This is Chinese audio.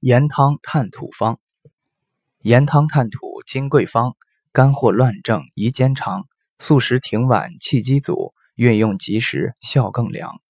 盐汤炭土方，盐汤炭土金桂方，肝火乱症宜煎肠，素食停脘气机阻，运用及时效更良。